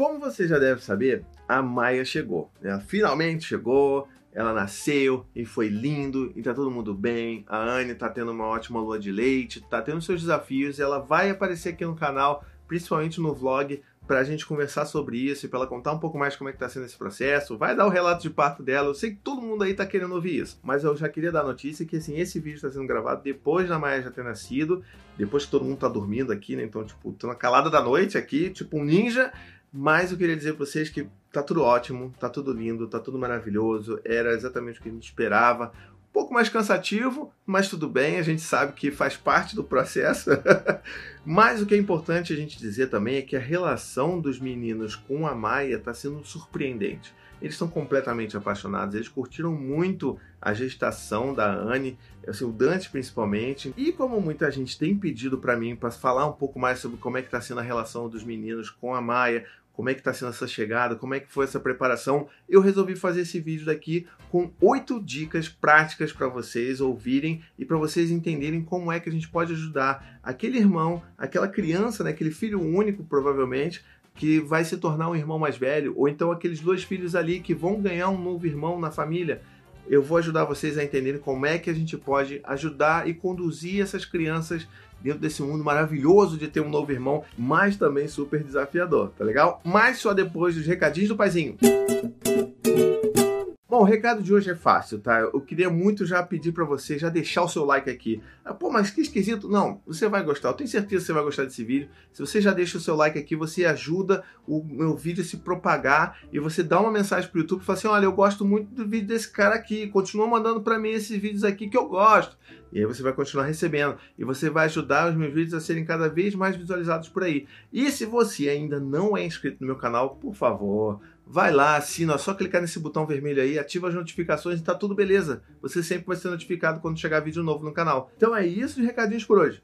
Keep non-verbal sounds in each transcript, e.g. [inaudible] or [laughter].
Como você já deve saber, a Maia chegou. Ela finalmente chegou, ela nasceu e foi lindo e tá todo mundo bem. A Anne tá tendo uma ótima lua de leite, tá tendo seus desafios e ela vai aparecer aqui no canal, principalmente no vlog, pra gente conversar sobre isso e pra ela contar um pouco mais como é que tá sendo esse processo. Vai dar o relato de parto dela. Eu sei que todo mundo aí tá querendo ouvir isso, mas eu já queria dar a notícia que assim, esse vídeo tá sendo gravado depois da Maia já ter nascido, depois que todo mundo tá dormindo aqui, né? Então, tipo, tô na calada da noite aqui, tipo um ninja. Mas eu queria dizer para vocês que tá tudo ótimo, tá tudo lindo, tá tudo maravilhoso, era exatamente o que a gente esperava. Um pouco mais cansativo, mas tudo bem, a gente sabe que faz parte do processo. [laughs] mas o que é importante a gente dizer também é que a relação dos meninos com a Maia está sendo surpreendente. Eles estão completamente apaixonados, eles curtiram muito a gestação da Anne, assim, o Dante principalmente. E como muita gente tem pedido para mim para falar um pouco mais sobre como é que está sendo a relação dos meninos com a Maia, como é que está sendo essa chegada, como é que foi essa preparação, eu resolvi fazer esse vídeo daqui com oito dicas práticas para vocês ouvirem e para vocês entenderem como é que a gente pode ajudar aquele irmão, aquela criança, né, aquele filho único provavelmente, que vai se tornar um irmão mais velho, ou então aqueles dois filhos ali que vão ganhar um novo irmão na família. Eu vou ajudar vocês a entenderem como é que a gente pode ajudar e conduzir essas crianças dentro desse mundo maravilhoso de ter um novo irmão, mas também super desafiador, tá legal? Mas só depois dos recadinhos do paizinho. Bom, o recado de hoje é fácil, tá? Eu queria muito já pedir para você já deixar o seu like aqui. Ah, pô, mas que esquisito. Não, você vai gostar. Eu tenho certeza que você vai gostar desse vídeo. Se você já deixa o seu like aqui, você ajuda o meu vídeo a se propagar e você dá uma mensagem pro YouTube e fala assim: "Olha, eu gosto muito do vídeo desse cara aqui. Continua mandando para mim esses vídeos aqui que eu gosto". E aí você vai continuar recebendo e você vai ajudar os meus vídeos a serem cada vez mais visualizados por aí. E se você ainda não é inscrito no meu canal, por favor, Vai lá, assina, é só clicar nesse botão vermelho aí, ativa as notificações e tá tudo beleza. Você sempre vai ser notificado quando chegar vídeo novo no canal. Então é isso de recadinhos por hoje.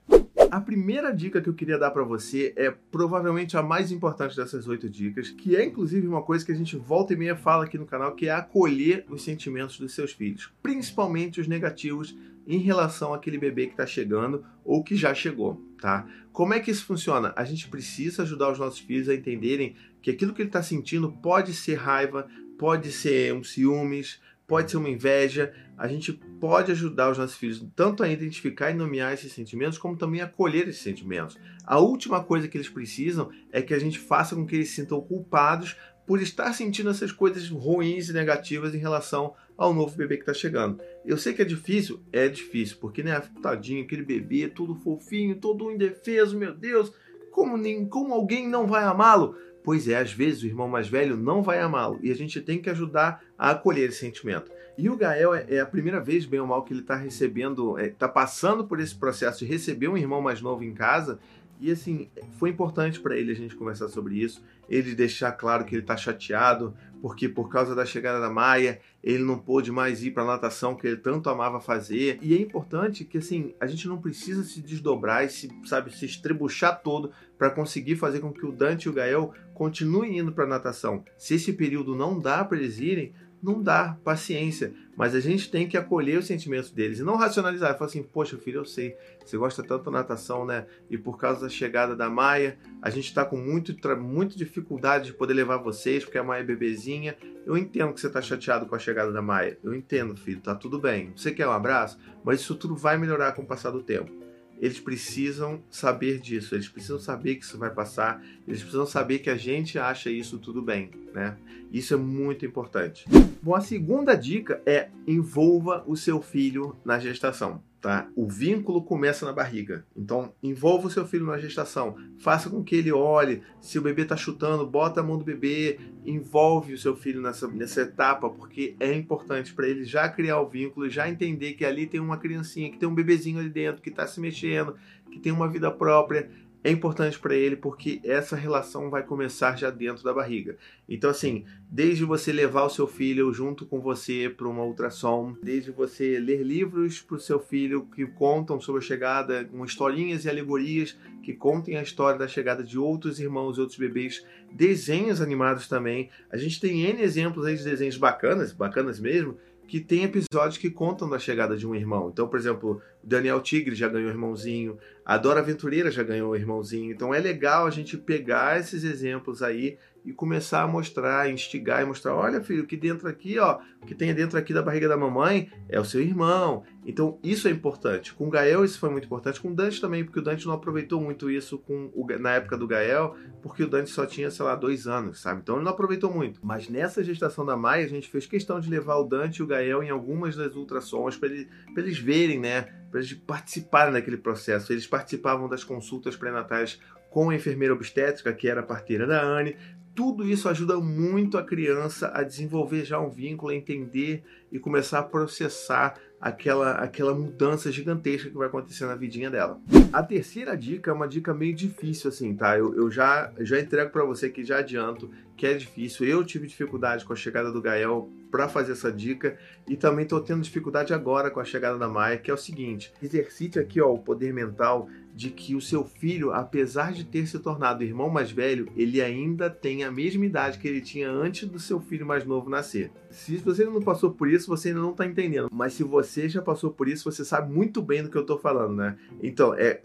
A primeira dica que eu queria dar para você é provavelmente a mais importante dessas oito dicas, que é inclusive uma coisa que a gente volta e meia fala aqui no canal, que é acolher os sentimentos dos seus filhos, principalmente os negativos em relação àquele bebê que está chegando ou que já chegou, tá? Como é que isso funciona? A gente precisa ajudar os nossos filhos a entenderem que aquilo que ele está sentindo pode ser raiva, pode ser um ciúmes, pode ser uma inveja. A gente pode ajudar os nossos filhos tanto a identificar e nomear esses sentimentos, como também a acolher esses sentimentos. A última coisa que eles precisam é que a gente faça com que eles se sintam culpados por estar sentindo essas coisas ruins e negativas em relação ao novo bebê que está chegando. Eu sei que é difícil, é difícil, porque né, tadinho, aquele bebê todo fofinho, todo indefeso, meu Deus, como, nem, como alguém não vai amá-lo? Pois é, às vezes o irmão mais velho não vai amá-lo e a gente tem que ajudar a acolher esse sentimento. E o Gael é, é a primeira vez, bem ou mal, que ele está recebendo, está é, passando por esse processo de receber um irmão mais novo em casa e assim, foi importante para ele a gente conversar sobre isso, ele deixar claro que ele está chateado, porque por causa da chegada da Maia, ele não pôde mais ir para natação que ele tanto amava fazer. E é importante que assim, a gente não precisa se desdobrar e se, sabe, se estrebuchar todo para conseguir fazer com que o Dante e o Gael continuem indo para natação. Se esse período não dá para eles irem, não dá paciência. Mas a gente tem que acolher os sentimentos deles e não racionalizar. Falar assim, poxa, filho, eu sei, você gosta tanto da natação, né? E por causa da chegada da Maia, a gente está com muito, muito dificuldade de poder levar vocês, porque a Maia é bebezinha. Eu entendo que você está chateado com a chegada da Maia. Eu entendo, filho, tá tudo bem. Você quer um abraço? Mas isso tudo vai melhorar com o passar do tempo eles precisam saber disso, eles precisam saber que isso vai passar, eles precisam saber que a gente acha isso tudo bem, né? Isso é muito importante. Bom, a segunda dica é envolva o seu filho na gestação. Tá? O vínculo começa na barriga. Então, envolva o seu filho na gestação. Faça com que ele olhe. Se o bebê está chutando, bota a mão do bebê. Envolve o seu filho nessa, nessa etapa, porque é importante para ele já criar o vínculo, já entender que ali tem uma criancinha, que tem um bebezinho ali dentro, que está se mexendo, que tem uma vida própria é importante para ele porque essa relação vai começar já dentro da barriga. Então, assim, desde você levar o seu filho junto com você para uma ultrassom, desde você ler livros para o seu filho que contam sobre a chegada, com historinhas e alegorias que contem a história da chegada de outros irmãos e outros bebês, desenhos animados também. A gente tem N exemplos aí de desenhos bacanas, bacanas mesmo, que tem episódios que contam da chegada de um irmão. Então, por exemplo, Daniel Tigre já ganhou irmãozinho, a Dora Aventureira já ganhou irmãozinho. Então é legal a gente pegar esses exemplos aí e começar a mostrar, instigar e mostrar, olha filho, que dentro aqui, ó, o que tem dentro aqui da barriga da mamãe é o seu irmão. Então isso é importante. Com o Gael isso foi muito importante, com o Dante também, porque o Dante não aproveitou muito isso com o, na época do Gael, porque o Dante só tinha, sei lá, dois anos, sabe? Então ele não aproveitou muito. Mas nessa gestação da Maia, a gente fez questão de levar o Dante e o Gael em algumas das ultrassons para ele, eles verem, né? Para eles participarem daquele processo. Eles participavam das consultas pré-natais com a enfermeira obstétrica, que era a parteira da Anne. Tudo isso ajuda muito a criança a desenvolver já um vínculo, a entender e começar a processar aquela, aquela mudança gigantesca que vai acontecer na vidinha dela. A terceira dica é uma dica meio difícil, assim, tá? Eu, eu já, já entrego para você que já adianto que é difícil. Eu tive dificuldade com a chegada do Gael para fazer essa dica e também estou tendo dificuldade agora com a chegada da Maia, que é o seguinte: exercite aqui ó, o poder mental de que o seu filho, apesar de ter se tornado irmão mais velho, ele ainda tem a mesma idade que ele tinha antes do seu filho mais novo nascer. Se você não passou por isso, você ainda não está entendendo. Mas se você já passou por isso, você sabe muito bem do que eu estou falando, né? Então, é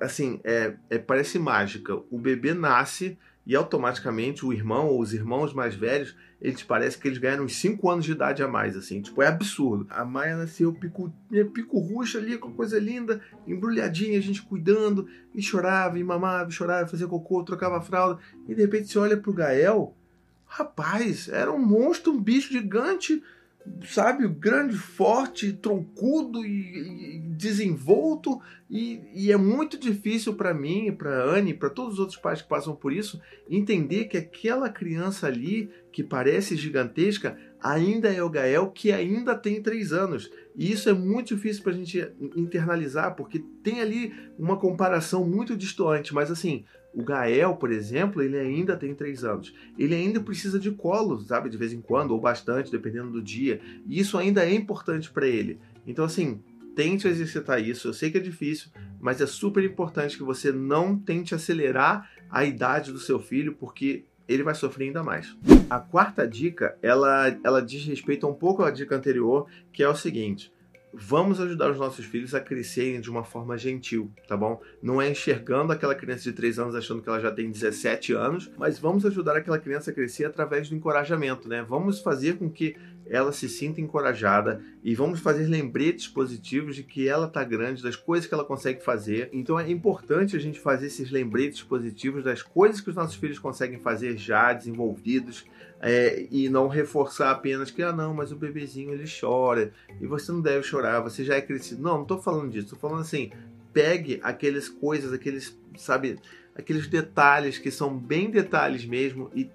assim, é, é parece mágica. O bebê nasce e automaticamente o irmão ou os irmãos mais velhos, eles parece que eles ganharam uns 5 anos de idade a mais, assim, tipo, é absurdo. A Maia nasceu pico, pico ruxa ali, com coisa linda, embrulhadinha, a gente cuidando, e chorava, e mamava, e chorava, fazia cocô, trocava fralda, e de repente você olha pro Gael, rapaz, era um monstro, um bicho gigante, sabe, grande, forte, troncudo e, e desenvolto. E, e, é muito difícil para mim, para Anne, para todos os outros pais que passam por isso, entender que aquela criança ali que parece gigantesca ainda é o Gael que ainda tem três anos. E isso é muito difícil para a gente internalizar porque tem ali uma comparação muito distante, mas assim o Gael, por exemplo, ele ainda tem três anos. Ele ainda precisa de colo, sabe, de vez em quando, ou bastante, dependendo do dia. E isso ainda é importante para ele. Então, assim, tente exercitar isso. Eu sei que é difícil, mas é super importante que você não tente acelerar a idade do seu filho, porque ele vai sofrer ainda mais. A quarta dica, ela, ela diz respeito um pouco à dica anterior, que é o seguinte vamos ajudar os nossos filhos a crescerem de uma forma gentil, tá bom? Não é enxergando aquela criança de 3 anos achando que ela já tem 17 anos, mas vamos ajudar aquela criança a crescer através do encorajamento, né? Vamos fazer com que ela se sinta encorajada e vamos fazer lembretes positivos de que ela tá grande, das coisas que ela consegue fazer. Então é importante a gente fazer esses lembretes positivos das coisas que os nossos filhos conseguem fazer já desenvolvidos é, e não reforçar apenas que ah não, mas o bebezinho ele chora e você não deve chorar, você já é crescido. Não, não tô falando disso, tô falando assim, pegue aquelas coisas, aqueles, sabe, aqueles detalhes que são bem detalhes mesmo e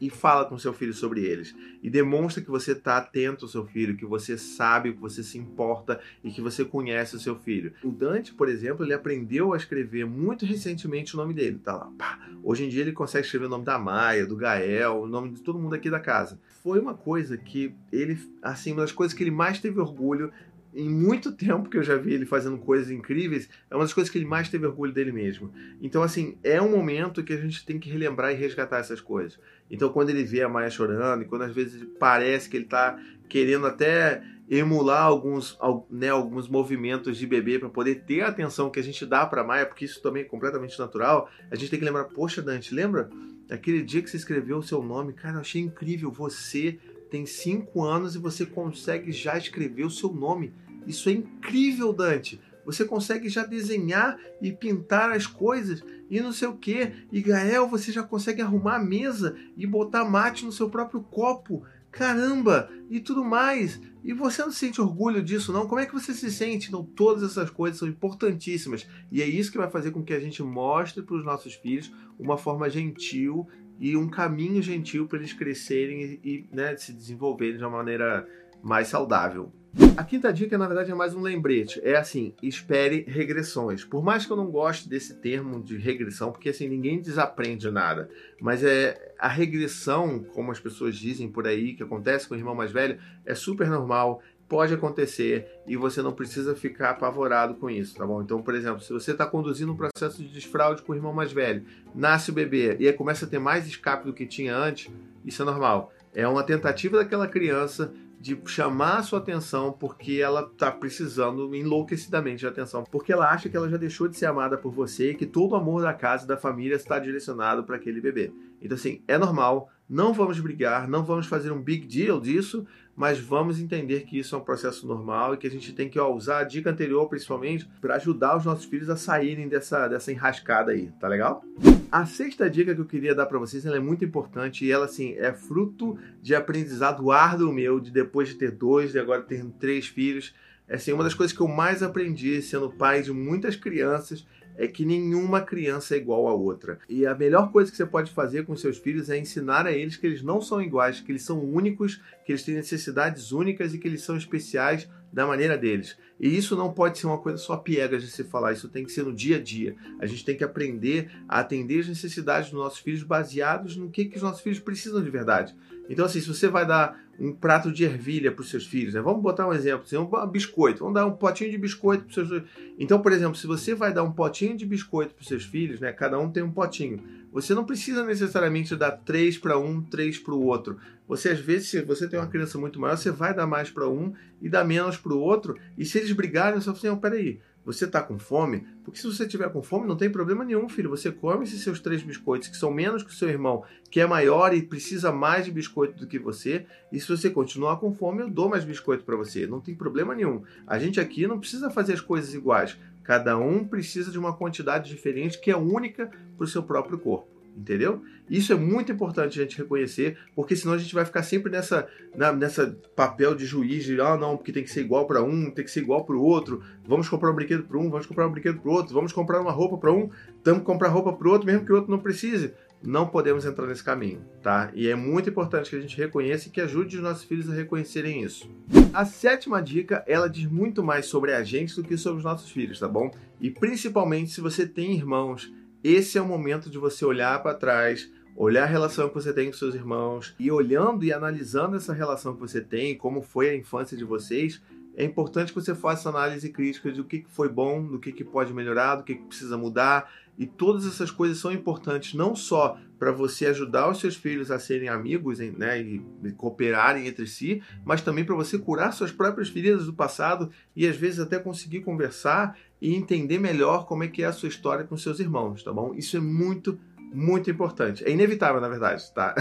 e fala com seu filho sobre eles. E demonstra que você está atento ao seu filho, que você sabe, que você se importa e que você conhece o seu filho. O Dante, por exemplo, ele aprendeu a escrever muito recentemente o nome dele. Tá lá. Pá. Hoje em dia ele consegue escrever o nome da Maia, do Gael, o nome de todo mundo aqui da casa. Foi uma coisa que ele, assim, uma das coisas que ele mais teve orgulho em muito tempo que eu já vi ele fazendo coisas incríveis, é uma das coisas que ele mais teve orgulho dele mesmo. Então, assim, é um momento que a gente tem que relembrar e resgatar essas coisas. Então, quando ele vê a Maia chorando, e quando às vezes parece que ele está querendo até emular alguns, né, alguns movimentos de bebê para poder ter a atenção que a gente dá para Maia, porque isso também é completamente natural, a gente tem que lembrar, poxa, Dante, lembra aquele dia que você escreveu o seu nome? Cara, eu achei incrível, você tem cinco anos e você consegue já escrever o seu nome. Isso é incrível, Dante. Você consegue já desenhar e pintar as coisas e não sei o que. E Gael, você já consegue arrumar a mesa e botar mate no seu próprio copo. Caramba! E tudo mais. E você não sente orgulho disso, não? Como é que você se sente? Então, todas essas coisas são importantíssimas. E é isso que vai fazer com que a gente mostre para os nossos filhos uma forma gentil e um caminho gentil para eles crescerem e, e né, se desenvolverem de uma maneira mais saudável. A quinta dica, na verdade, é mais um lembrete. É assim, espere regressões. Por mais que eu não goste desse termo de regressão, porque assim, ninguém desaprende nada. Mas é a regressão, como as pessoas dizem por aí, que acontece com o irmão mais velho, é super normal, pode acontecer e você não precisa ficar apavorado com isso, tá bom? Então, por exemplo, se você está conduzindo um processo de desfraude com o irmão mais velho, nasce o bebê e aí começa a ter mais escape do que tinha antes, isso é normal. É uma tentativa daquela criança de chamar a sua atenção porque ela tá precisando enlouquecidamente de atenção, porque ela acha que ela já deixou de ser amada por você e que todo o amor da casa e da família está direcionado para aquele bebê. Então assim, é normal, não vamos brigar, não vamos fazer um big deal disso, mas vamos entender que isso é um processo normal e que a gente tem que ó, usar a dica anterior, principalmente, para ajudar os nossos filhos a saírem dessa, dessa enrascada aí, tá legal? A sexta dica que eu queria dar para vocês, ela é muito importante e ela, assim, é fruto de aprendizado árduo meu, de depois de ter dois, e agora ter três filhos. É, assim, uma das coisas que eu mais aprendi sendo pai de muitas crianças é que nenhuma criança é igual a outra. E a melhor coisa que você pode fazer com seus filhos é ensinar a eles que eles não são iguais, que eles são únicos, que eles têm necessidades únicas e que eles são especiais da maneira deles. E isso não pode ser uma coisa só piegas de se falar, isso tem que ser no dia a dia. A gente tem que aprender a atender as necessidades dos nossos filhos baseados no que, que os nossos filhos precisam de verdade. Então, assim, se você vai dar um prato de ervilha para os seus filhos, né? vamos botar um exemplo, assim, um biscoito, vamos dar um potinho de biscoito para os seus filhos. Então, por exemplo, se você vai dar um potinho de biscoito para os seus filhos, né? cada um tem um potinho, você não precisa necessariamente dar três para um, três para o outro. Você, às vezes, se você tem uma criança muito maior, você vai dar mais para um e dar menos para o outro, e se eles brigarem, você fala assim, oh, peraí, você está com fome? Porque se você tiver com fome, não tem problema nenhum, filho. Você come esses seus três biscoitos, que são menos que o seu irmão, que é maior e precisa mais de biscoito do que você. E se você continuar com fome, eu dou mais biscoito para você. Não tem problema nenhum. A gente aqui não precisa fazer as coisas iguais. Cada um precisa de uma quantidade diferente que é única para o seu próprio corpo entendeu? Isso é muito importante a gente reconhecer, porque senão a gente vai ficar sempre nessa, na, nessa papel de juiz de ah não, porque tem que ser igual para um, tem que ser igual para o outro. Vamos comprar um brinquedo para um, vamos comprar um brinquedo para o outro, vamos comprar uma roupa para um, temos comprar roupa para o outro, mesmo que o outro não precise. Não podemos entrar nesse caminho, tá? E é muito importante que a gente reconheça e que ajude os nossos filhos a reconhecerem isso. A sétima dica, ela diz muito mais sobre a gente do que sobre os nossos filhos, tá bom? E principalmente se você tem irmãos esse é o momento de você olhar para trás, olhar a relação que você tem com seus irmãos e olhando e analisando essa relação que você tem, como foi a infância de vocês, é importante que você faça análise crítica do que foi bom, do que pode melhorar, do que precisa mudar. E todas essas coisas são importantes não só para você ajudar os seus filhos a serem amigos né, e cooperarem entre si, mas também para você curar suas próprias feridas do passado e às vezes até conseguir conversar e entender melhor como é que é a sua história com seus irmãos, tá bom? Isso é muito, muito importante. É inevitável, na verdade, tá?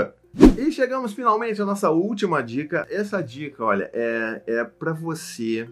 [laughs] e chegamos finalmente à nossa última dica. Essa dica, olha, é, é para você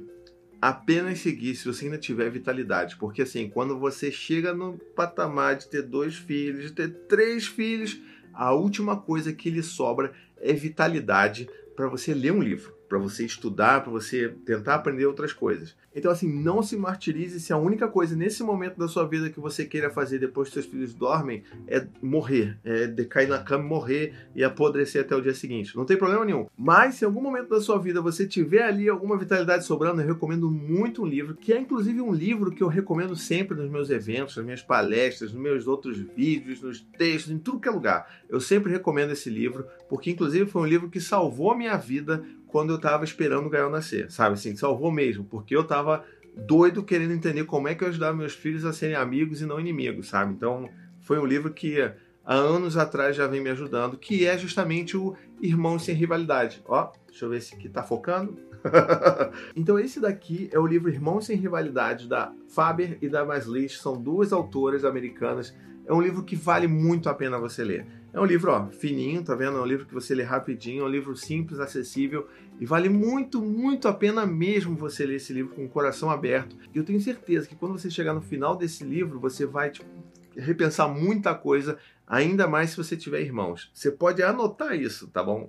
apenas seguir se você ainda tiver vitalidade. Porque assim, quando você chega no patamar de ter dois filhos, de ter três filhos, a última coisa que lhe sobra é vitalidade para você ler um livro para você estudar, para você tentar aprender outras coisas. Então, assim, não se martirize se a única coisa nesse momento da sua vida que você queira fazer depois que seus filhos dormem é morrer, é decair na cama, morrer e apodrecer até o dia seguinte. Não tem problema nenhum. Mas se em algum momento da sua vida você tiver ali alguma vitalidade sobrando, eu recomendo muito um livro, que é inclusive um livro que eu recomendo sempre nos meus eventos, nas minhas palestras, nos meus outros vídeos, nos textos, em tudo que é lugar. Eu sempre recomendo esse livro, porque inclusive foi um livro que salvou a minha vida quando eu tava esperando o Gael nascer, sabe? Assim, salvou mesmo, porque eu tava doido querendo entender como é que eu ajudava meus filhos a serem amigos e não inimigos, sabe? Então, foi um livro que há anos atrás já vem me ajudando, que é justamente o Irmãos Sem Rivalidade. Ó, deixa eu ver se aqui tá focando. [laughs] então esse daqui é o livro Irmãos Sem Rivalidade da Faber e da Maslich, são duas autoras americanas. É um livro que vale muito a pena você ler. É um livro, ó, fininho, tá vendo? É um livro que você lê rapidinho, é um livro simples, acessível e vale muito, muito a pena mesmo você ler esse livro com o coração aberto. E eu tenho certeza que quando você chegar no final desse livro, você vai tipo, repensar muita coisa, ainda mais se você tiver irmãos. Você pode anotar isso, tá bom?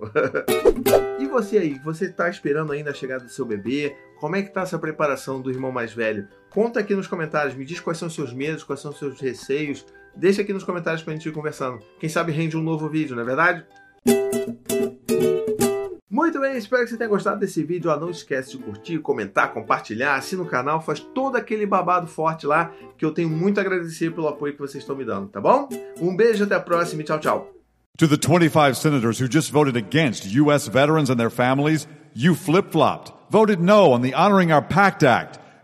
[laughs] e você aí, você está esperando ainda a chegada do seu bebê? Como é que está essa preparação do irmão mais velho? Conta aqui nos comentários, me diz quais são os seus medos, quais são os seus receios. Deixa aqui nos comentários pra gente ir conversando. Quem sabe rende um novo vídeo, não é verdade? Muito bem, espero que você tenha gostado desse vídeo. não esquece de curtir, comentar, compartilhar, assina o canal, faz todo aquele babado forte lá, que eu tenho muito a agradecer pelo apoio que vocês estão me dando, tá bom? Um beijo, até a próxima e tchau, tchau. To the 25 senators who just voted against U.S. veterans and their families, you flip-flopped, voted no on the Honoring Our Pact Act.